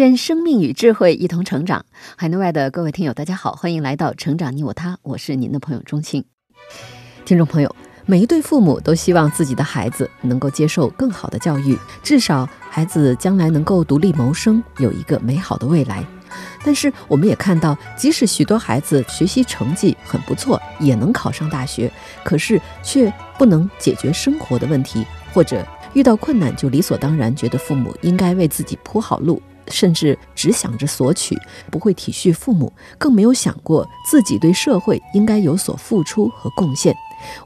愿生命与智慧一同成长。海内外的各位听友，大家好，欢迎来到《成长你我他》，我是您的朋友钟庆。听众朋友，每一对父母都希望自己的孩子能够接受更好的教育，至少孩子将来能够独立谋生，有一个美好的未来。但是，我们也看到，即使许多孩子学习成绩很不错，也能考上大学，可是却不能解决生活的问题，或者遇到困难就理所当然觉得父母应该为自己铺好路。甚至只想着索取，不会体恤父母，更没有想过自己对社会应该有所付出和贡献。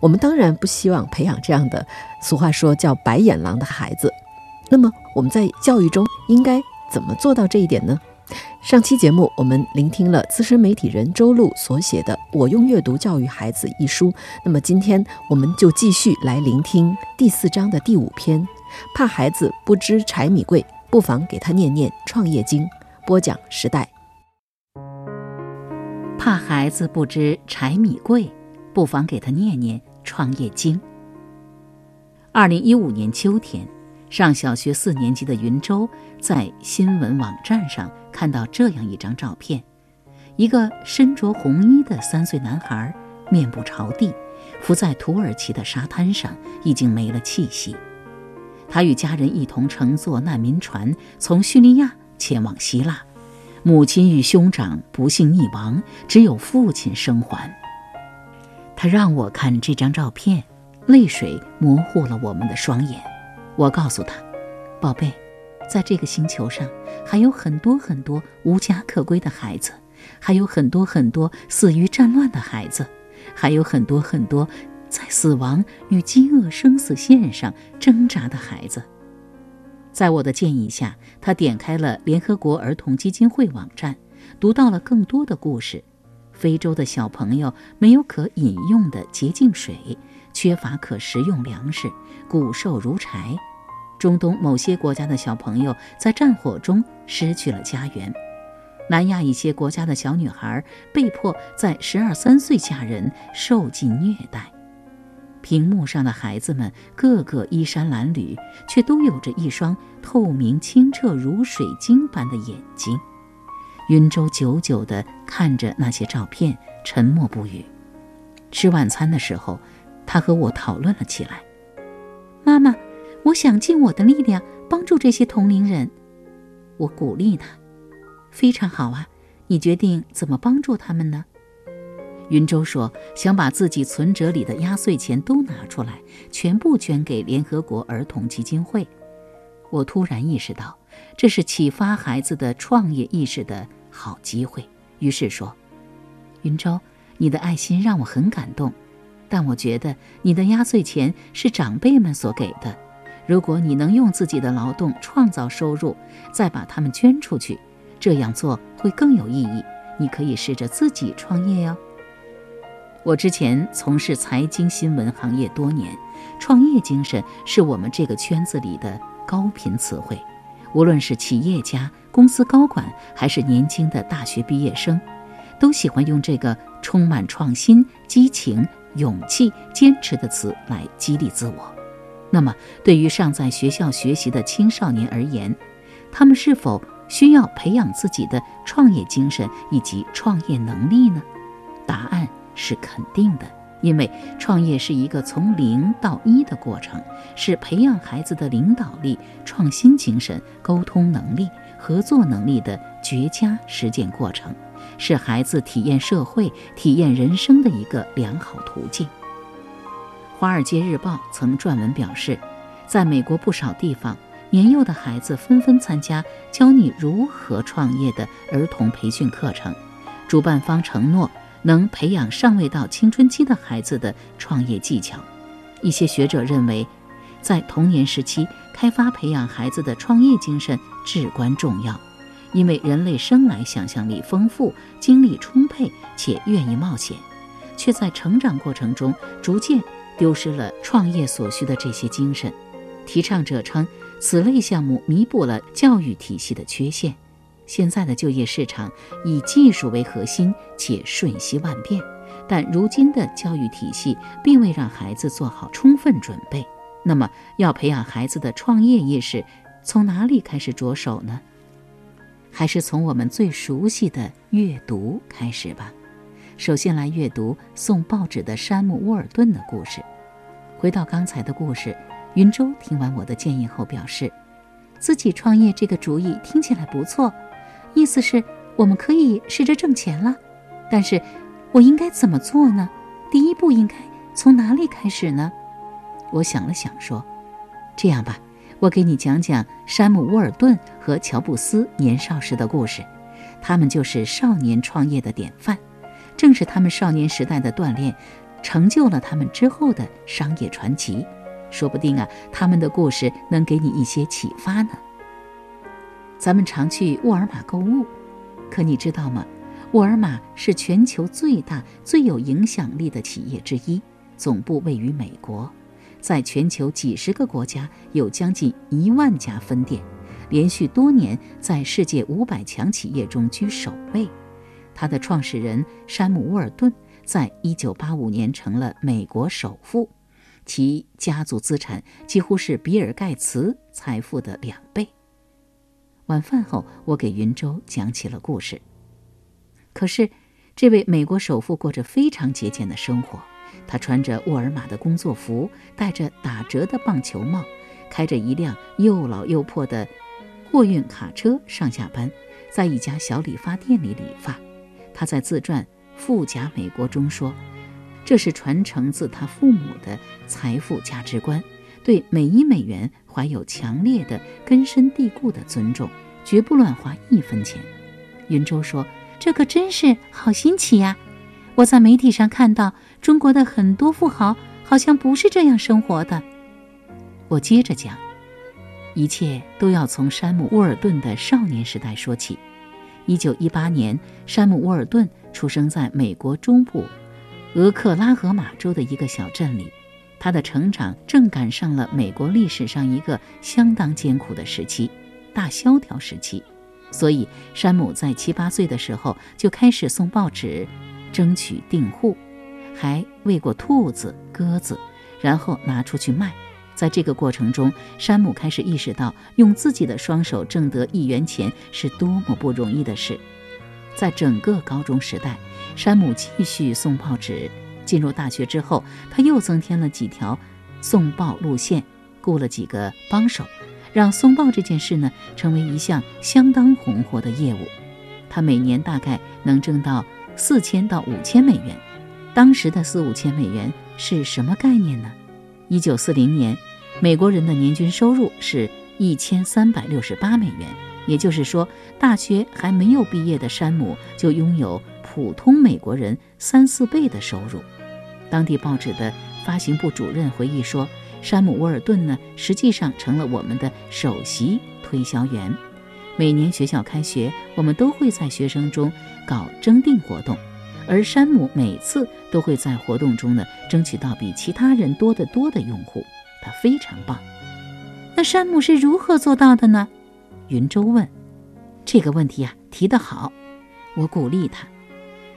我们当然不希望培养这样的，俗话说叫“白眼狼”的孩子。那么我们在教育中应该怎么做到这一点呢？上期节目我们聆听了资深媒体人周璐所写的《我用阅读教育孩子》一书。那么今天我们就继续来聆听第四章的第五篇：怕孩子不知柴米贵。不妨给他念念《创业经》，播讲时代。怕孩子不知柴米贵，不妨给他念念《创业经》。二零一五年秋天，上小学四年级的云州在新闻网站上看到这样一张照片：一个身着红衣的三岁男孩，面部朝地，伏在土耳其的沙滩上，已经没了气息。他与家人一同乘坐难民船从叙利亚前往希腊，母亲与兄长不幸溺亡，只有父亲生还。他让我看这张照片，泪水模糊了我们的双眼。我告诉他：“宝贝，在这个星球上还有很多很多无家可归的孩子，还有很多很多死于战乱的孩子，还有很多很多……”在死亡与饥饿生死线上挣扎的孩子，在我的建议下，他点开了联合国儿童基金会网站，读到了更多的故事。非洲的小朋友没有可饮用的洁净水，缺乏可食用粮食，骨瘦如柴。中东某些国家的小朋友在战火中失去了家园。南亚一些国家的小女孩被迫在十二三岁嫁人，受尽虐待。屏幕上的孩子们个个衣衫褴褛，却都有着一双透明清澈如水晶般的眼睛。云舟久久地看着那些照片，沉默不语。吃晚餐的时候，他和我讨论了起来：“妈妈，我想尽我的力量帮助这些同龄人。”我鼓励他：“非常好啊，你决定怎么帮助他们呢？”云州说：“想把自己存折里的压岁钱都拿出来，全部捐给联合国儿童基金会。”我突然意识到，这是启发孩子的创业意识的好机会。于是说：“云州，你的爱心让我很感动，但我觉得你的压岁钱是长辈们所给的。如果你能用自己的劳动创造收入，再把它们捐出去，这样做会更有意义。你可以试着自己创业哟。”我之前从事财经新闻行业多年，创业精神是我们这个圈子里的高频词汇。无论是企业家、公司高管，还是年轻的大学毕业生，都喜欢用这个充满创新、激情、勇气、坚持的词来激励自我。那么，对于尚在学校学习的青少年而言，他们是否需要培养自己的创业精神以及创业能力呢？答案。是肯定的，因为创业是一个从零到一的过程，是培养孩子的领导力、创新精神、沟通能力、合作能力的绝佳实践过程，是孩子体验社会、体验人生的一个良好途径。《华尔街日报》曾撰文表示，在美国不少地方，年幼的孩子纷纷参加教你如何创业的儿童培训课程，主办方承诺。能培养尚未到青春期的孩子的创业技巧。一些学者认为，在童年时期开发培养孩子的创业精神至关重要。因为人类生来想象力丰富、精力充沛且愿意冒险，却在成长过程中逐渐丢失了创业所需的这些精神。提倡者称，此类项目弥补了教育体系的缺陷。现在的就业市场以技术为核心，且瞬息万变，但如今的教育体系并未让孩子做好充分准备。那么，要培养孩子的创业意识，从哪里开始着手呢？还是从我们最熟悉的阅读开始吧。首先来阅读送报纸的山姆·沃尔顿的故事。回到刚才的故事，云舟听完我的建议后表示，自己创业这个主意听起来不错，意思是我们可以试着挣钱了。但是，我应该怎么做呢？第一步应该从哪里开始呢？我想了想说：“这样吧。”我给你讲讲山姆·沃尔顿和乔布斯年少时的故事，他们就是少年创业的典范。正是他们少年时代的锻炼，成就了他们之后的商业传奇。说不定啊，他们的故事能给你一些启发呢。咱们常去沃尔玛购物，可你知道吗？沃尔玛是全球最大、最有影响力的企业之一，总部位于美国。在全球几十个国家有将近一万家分店，连续多年在世界五百强企业中居首位。它的创始人山姆·沃尔顿在一九八五年成了美国首富，其家族资产几乎是比尔·盖茨财富的两倍。晚饭后，我给云州讲起了故事。可是，这位美国首富过着非常节俭的生活。他穿着沃尔玛的工作服，戴着打折的棒球帽，开着一辆又老又破的货运卡车上下班，在一家小理发店里理发。他在自传《富甲美国》中说：“这是传承自他父母的财富价值观，对每一美元怀有强烈的、根深蒂固的尊重，绝不乱花一分钱。”云州说：“这可真是好新奇呀！我在媒体上看到。”中国的很多富豪好像不是这样生活的。我接着讲，一切都要从山姆·沃尔顿的少年时代说起。一九一八年，山姆·沃尔顿出生在美国中部俄克拉荷马州的一个小镇里。他的成长正赶上了美国历史上一个相当艰苦的时期——大萧条时期。所以，山姆在七八岁的时候就开始送报纸，争取订户。还喂过兔子、鸽子，然后拿出去卖。在这个过程中，山姆开始意识到，用自己的双手挣得一元钱是多么不容易的事。在整个高中时代，山姆继续送报纸。进入大学之后，他又增添了几条送报路线，雇了几个帮手，让送报这件事呢成为一项相当红火的业务。他每年大概能挣到四千到五千美元。当时的四五千美元是什么概念呢？一九四零年，美国人的年均收入是一千三百六十八美元，也就是说，大学还没有毕业的山姆就拥有普通美国人三四倍的收入。当地报纸的发行部主任回忆说：“山姆·沃尔顿呢，实际上成了我们的首席推销员。每年学校开学，我们都会在学生中搞征订活动。”而山姆每次都会在活动中呢，争取到比其他人多得多的用户，他非常棒。那山姆是如何做到的呢？云舟问。这个问题呀，提得好，我鼓励他。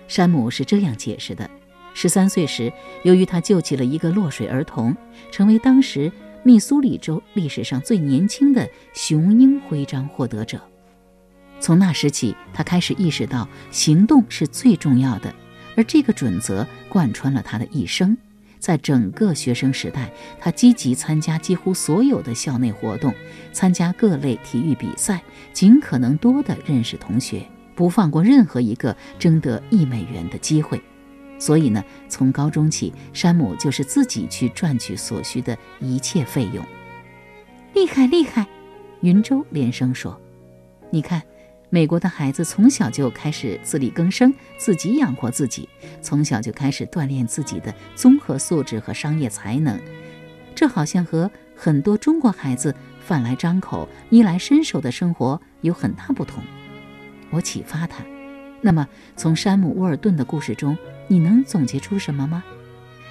山姆是这样解释的：十三岁时，由于他救起了一个落水儿童，成为当时密苏里州历史上最年轻的雄鹰徽章获得者。从那时起，他开始意识到行动是最重要的，而这个准则贯穿了他的一生。在整个学生时代，他积极参加几乎所有的校内活动，参加各类体育比赛，尽可能多地认识同学，不放过任何一个争得一美元的机会。所以呢，从高中起，山姆就是自己去赚取所需的一切费用。厉害，厉害！云舟连声说：“你看。”美国的孩子从小就开始自力更生，自己养活自己，从小就开始锻炼自己的综合素质和商业才能。这好像和很多中国孩子饭来张口、衣来伸手的生活有很大不同。我启发他。那么，从山姆·沃尔顿的故事中，你能总结出什么吗？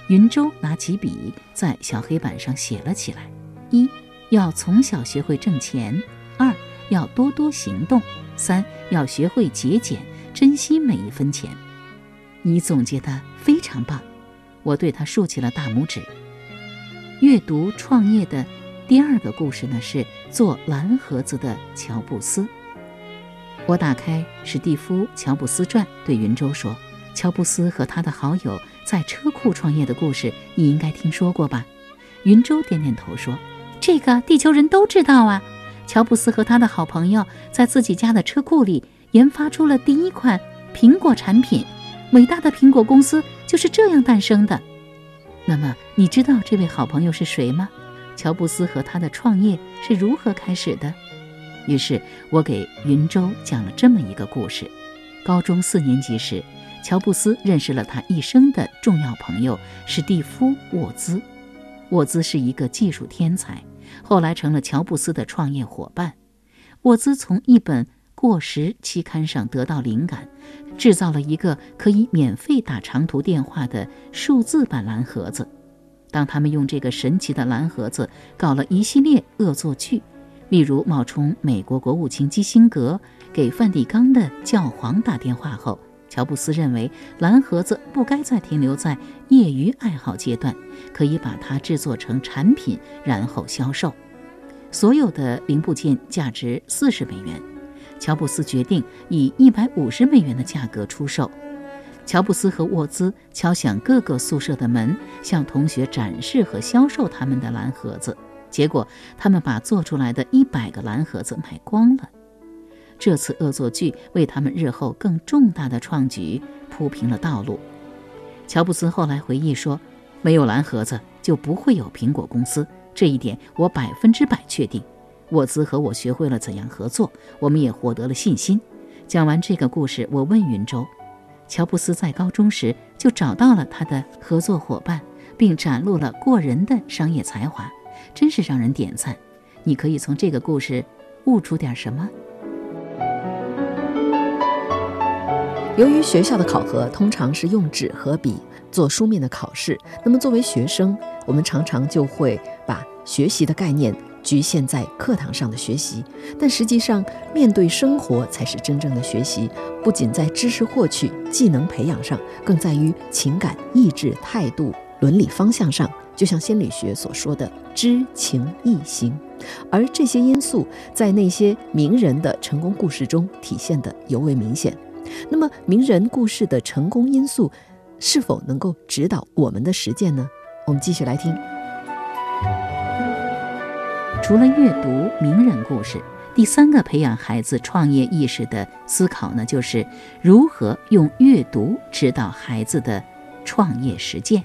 云舟拿起笔，在小黑板上写了起来：一要从小学会挣钱；二要多多行动；三要学会节俭，珍惜每一分钱。你总结的非常棒，我对他竖起了大拇指。阅读创业的第二个故事呢，是做蓝盒子的乔布斯。我打开史蒂夫·乔布斯传，对云舟说：“乔布斯和他的好友在车库创业的故事，你应该听说过吧？”云舟点点头说：“这个地球人都知道啊。乔布斯和他的好朋友在自己家的车库里研发出了第一款苹果产品，伟大的苹果公司就是这样诞生的。那么，你知道这位好朋友是谁吗？乔布斯和他的创业是如何开始的？”于是我给云舟讲了这么一个故事：高中四年级时，乔布斯认识了他一生的重要朋友史蒂夫·沃兹。沃兹是一个技术天才，后来成了乔布斯的创业伙伴。沃兹从一本过时期刊上得到灵感，制造了一个可以免费打长途电话的数字版蓝盒子。当他们用这个神奇的蓝盒子搞了一系列恶作剧。例如，冒充美国国务卿基辛格给梵蒂冈的教皇打电话后，乔布斯认为蓝盒子不该再停留在业余爱好阶段，可以把它制作成产品，然后销售。所有的零部件价值四十美元，乔布斯决定以一百五十美元的价格出售。乔布斯和沃兹敲响各个宿舍的门，向同学展示和销售他们的蓝盒子。结果，他们把做出来的一百个蓝盒子卖光了。这次恶作剧为他们日后更重大的创举铺平了道路。乔布斯后来回忆说：“没有蓝盒子，就不会有苹果公司，这一点我百分之百确定。”沃兹和我学会了怎样合作，我们也获得了信心。讲完这个故事，我问云州：“乔布斯在高中时就找到了他的合作伙伴，并展露了过人的商业才华。”真是让人点赞！你可以从这个故事悟出点什么？由于学校的考核通常是用纸和笔做书面的考试，那么作为学生，我们常常就会把学习的概念局限在课堂上的学习。但实际上，面对生活才是真正的学习，不仅在知识获取、技能培养上，更在于情感、意志、态度、伦理方向上。就像心理学所说的知情意行，而这些因素在那些名人的成功故事中体现的尤为明显。那么，名人故事的成功因素是否能够指导我们的实践呢？我们继续来听。除了阅读名人故事，第三个培养孩子创业意识的思考呢，就是如何用阅读指导孩子的创业实践。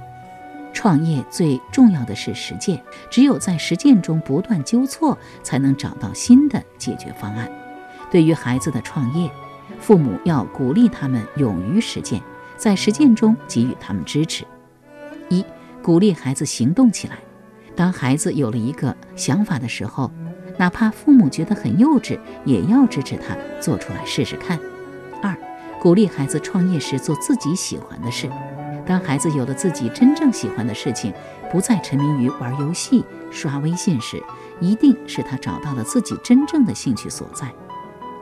创业最重要的是实践，只有在实践中不断纠错，才能找到新的解决方案。对于孩子的创业，父母要鼓励他们勇于实践，在实践中给予他们支持。一、鼓励孩子行动起来。当孩子有了一个想法的时候，哪怕父母觉得很幼稚，也要支持他做出来试试看。二、鼓励孩子创业时做自己喜欢的事。当孩子有了自己真正喜欢的事情，不再沉迷于玩游戏、刷微信时，一定是他找到了自己真正的兴趣所在。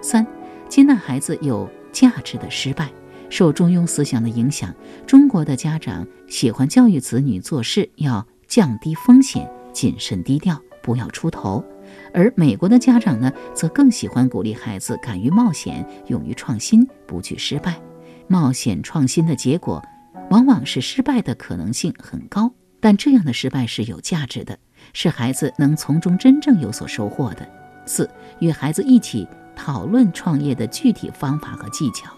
三、接纳孩子有价值的失败。受中庸思想的影响，中国的家长喜欢教育子女做事要降低风险、谨慎低调，不要出头；而美国的家长呢，则更喜欢鼓励孩子敢于冒险、勇于创新、不惧失败。冒险创新的结果。往往是失败的可能性很高，但这样的失败是有价值的，是孩子能从中真正有所收获的。四，与孩子一起讨论创业的具体方法和技巧。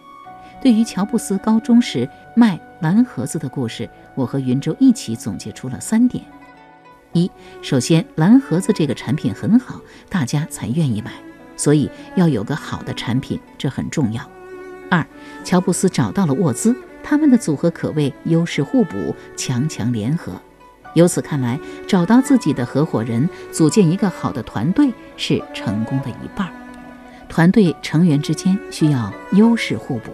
对于乔布斯高中时卖蓝盒子的故事，我和云州一起总结出了三点：一，首先蓝盒子这个产品很好，大家才愿意买，所以要有个好的产品，这很重要。二，乔布斯找到了沃兹。他们的组合可谓优势互补、强强联合。由此看来，找到自己的合伙人，组建一个好的团队是成功的一半。团队成员之间需要优势互补。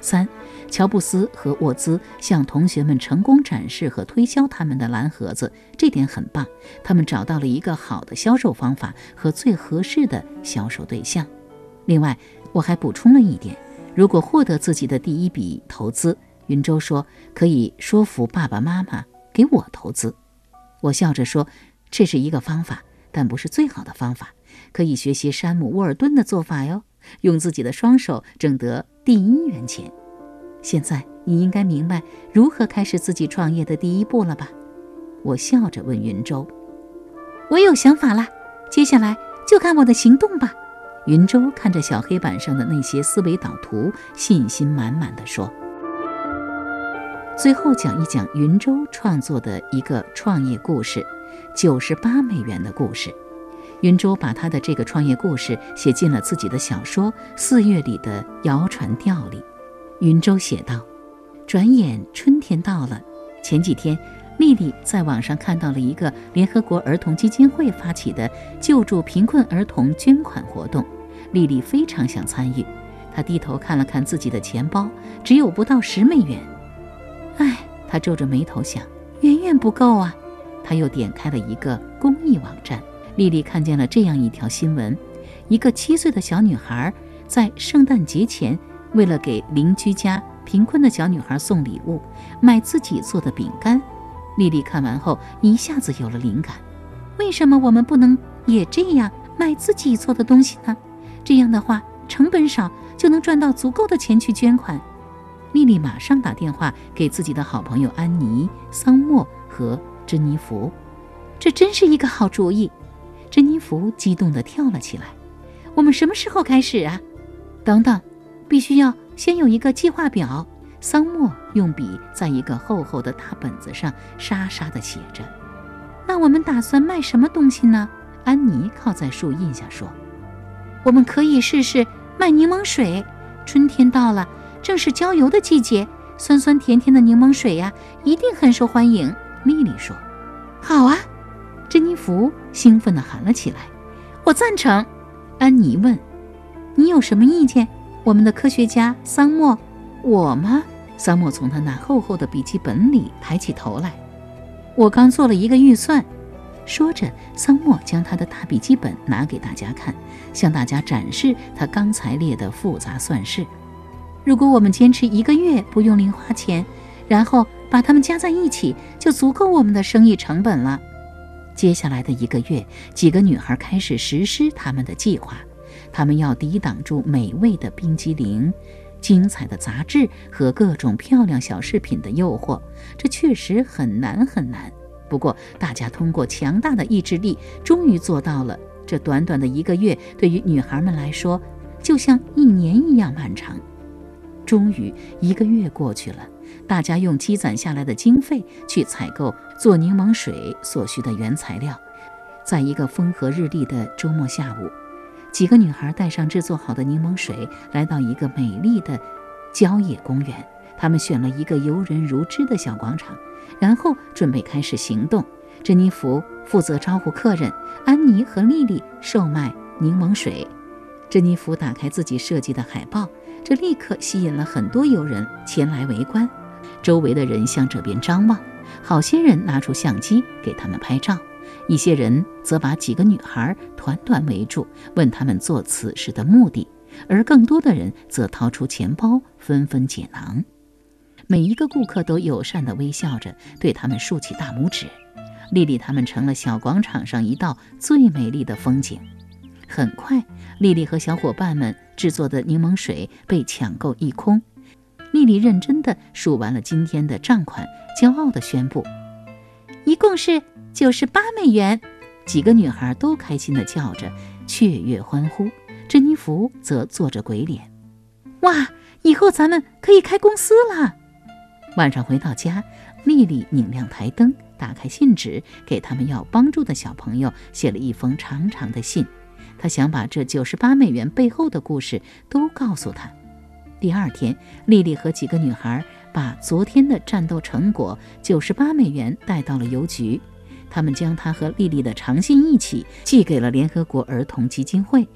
三，乔布斯和沃兹向同学们成功展示和推销他们的蓝盒子，这点很棒。他们找到了一个好的销售方法和最合适的销售对象。另外，我还补充了一点：如果获得自己的第一笔投资，云州说可以说服爸爸妈妈给我投资。我笑着说，这是一个方法，但不是最好的方法。可以学习山姆·沃尔顿的做法哟，用自己的双手挣得第一元钱。现在你应该明白如何开始自己创业的第一步了吧？我笑着问云州：“我有想法了，接下来就看我的行动吧。”云州看着小黑板上的那些思维导图，信心满满的说：“最后讲一讲云州创作的一个创业故事——九十八美元的故事。”云州把他的这个创业故事写进了自己的小说《四月里的谣传调》里。云州写道：“转眼春天到了，前几天，丽丽在网上看到了一个联合国儿童基金会发起的救助贫困儿童捐款活动。丽丽非常想参与，她低头看了看自己的钱包，只有不到十美元。唉，她皱着眉头想，远远不够啊。她又点开了一个公益网站。”丽丽看见了这样一条新闻：一个七岁的小女孩在圣诞节前，为了给邻居家贫困的小女孩送礼物，买自己做的饼干。丽丽看完后一下子有了灵感：为什么我们不能也这样买自己做的东西呢？这样的话，成本少，就能赚到足够的钱去捐款。丽丽马上打电话给自己的好朋友安妮、桑莫和珍妮弗，这真是一个好主意。珍妮弗激动地跳了起来。我们什么时候开始啊？等等，必须要先有一个计划表。桑莫用笔在一个厚厚的大本子上沙沙地写着。那我们打算卖什么东西呢？安妮靠在树荫下说：“我们可以试试卖柠檬水。春天到了，正是郊游的季节，酸酸甜甜的柠檬水呀，一定很受欢迎。”莉莉说：“好啊。”珍妮弗兴奋地喊了起来：“我赞成！”安妮问：“你有什么意见？”我们的科学家桑莫，我吗？桑莫从他那厚厚的笔记本里抬起头来：“我刚做了一个预算。”说着，桑莫将他的大笔记本拿给大家看，向大家展示他刚才列的复杂算式。如果我们坚持一个月不用零花钱，然后把它们加在一起，就足够我们的生意成本了。接下来的一个月，几个女孩开始实施他们的计划。她们要抵挡住美味的冰激凌、精彩的杂志和各种漂亮小饰品的诱惑。这确实很难很难。不过，大家通过强大的意志力，终于做到了。这短短的一个月，对于女孩们来说，就像一年一样漫长。终于，一个月过去了。大家用积攒下来的经费去采购做柠檬水所需的原材料。在一个风和日丽的周末下午，几个女孩带上制作好的柠檬水，来到一个美丽的郊野公园。她们选了一个游人如织的小广场，然后准备开始行动。珍妮弗负责招呼客人，安妮和莉莉售卖柠檬水。珍妮弗打开自己设计的海报，这立刻吸引了很多游人前来围观。周围的人向这边张望，好些人拿出相机给他们拍照，一些人则把几个女孩团团围住，问他们做此事的目的，而更多的人则掏出钱包，纷纷解囊。每一个顾客都友善地微笑着，对他们竖起大拇指。丽丽他们成了小广场上一道最美丽的风景。很快，丽丽和小伙伴们制作的柠檬水被抢购一空。丽丽认真地数完了今天的账款，骄傲地宣布：“一共是九十八美元。”几个女孩都开心地叫着，雀跃欢呼。珍妮弗则做着鬼脸：“哇，以后咱们可以开公司了！”晚上回到家，丽丽拧亮台灯，打开信纸，给他们要帮助的小朋友写了一封长长的信。她想把这九十八美元背后的故事都告诉他。第二天，丽丽和几个女孩把昨天的战斗成果九十八美元带到了邮局，他们将她和丽丽的长信一起寄给了联合国儿童基金会。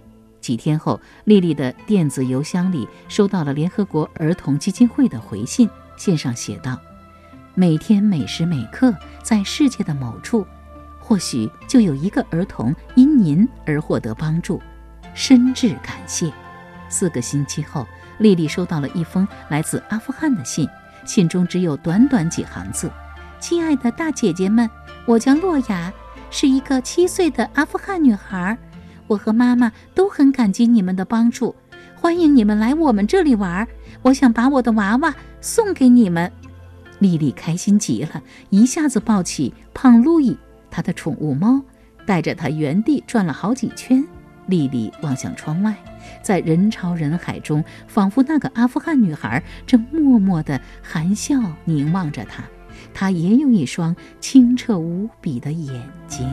几天后，丽丽的电子邮箱里收到了联合国儿童基金会的回信，信上写道：“每天每时每刻，在世界的某处，或许就有一个儿童因您而获得帮助，深挚感谢。”四个星期后，丽丽收到了一封来自阿富汗的信，信中只有短短几行字：“亲爱的大姐姐们，我叫洛雅，是一个七岁的阿富汗女孩。”我和妈妈都很感激你们的帮助，欢迎你们来我们这里玩。我想把我的娃娃送给你们。丽丽开心极了，一下子抱起胖路易，她的宠物猫，带着它原地转了好几圈。丽丽望向窗外，在人潮人海中，仿佛那个阿富汗女孩正默默地含笑凝望着她。她也有一双清澈无比的眼睛。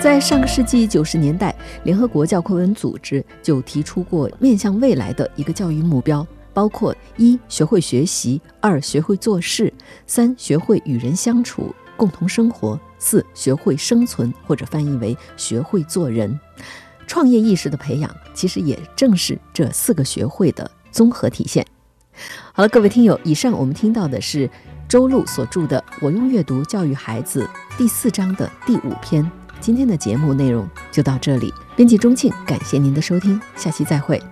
在上个世纪九十年代，联合国教科文组织就提出过面向未来的一个教育目标，包括一学会学习，二学会做事，三学会与人相处，共同生活，四学会生存，或者翻译为学会做人。创业意识的培养，其实也正是这四个学会的综合体现。好了，各位听友，以上我们听到的是周璐所著的《我用阅读教育孩子》第四章的第五篇。今天的节目内容就到这里，编辑钟庆，感谢您的收听，下期再会。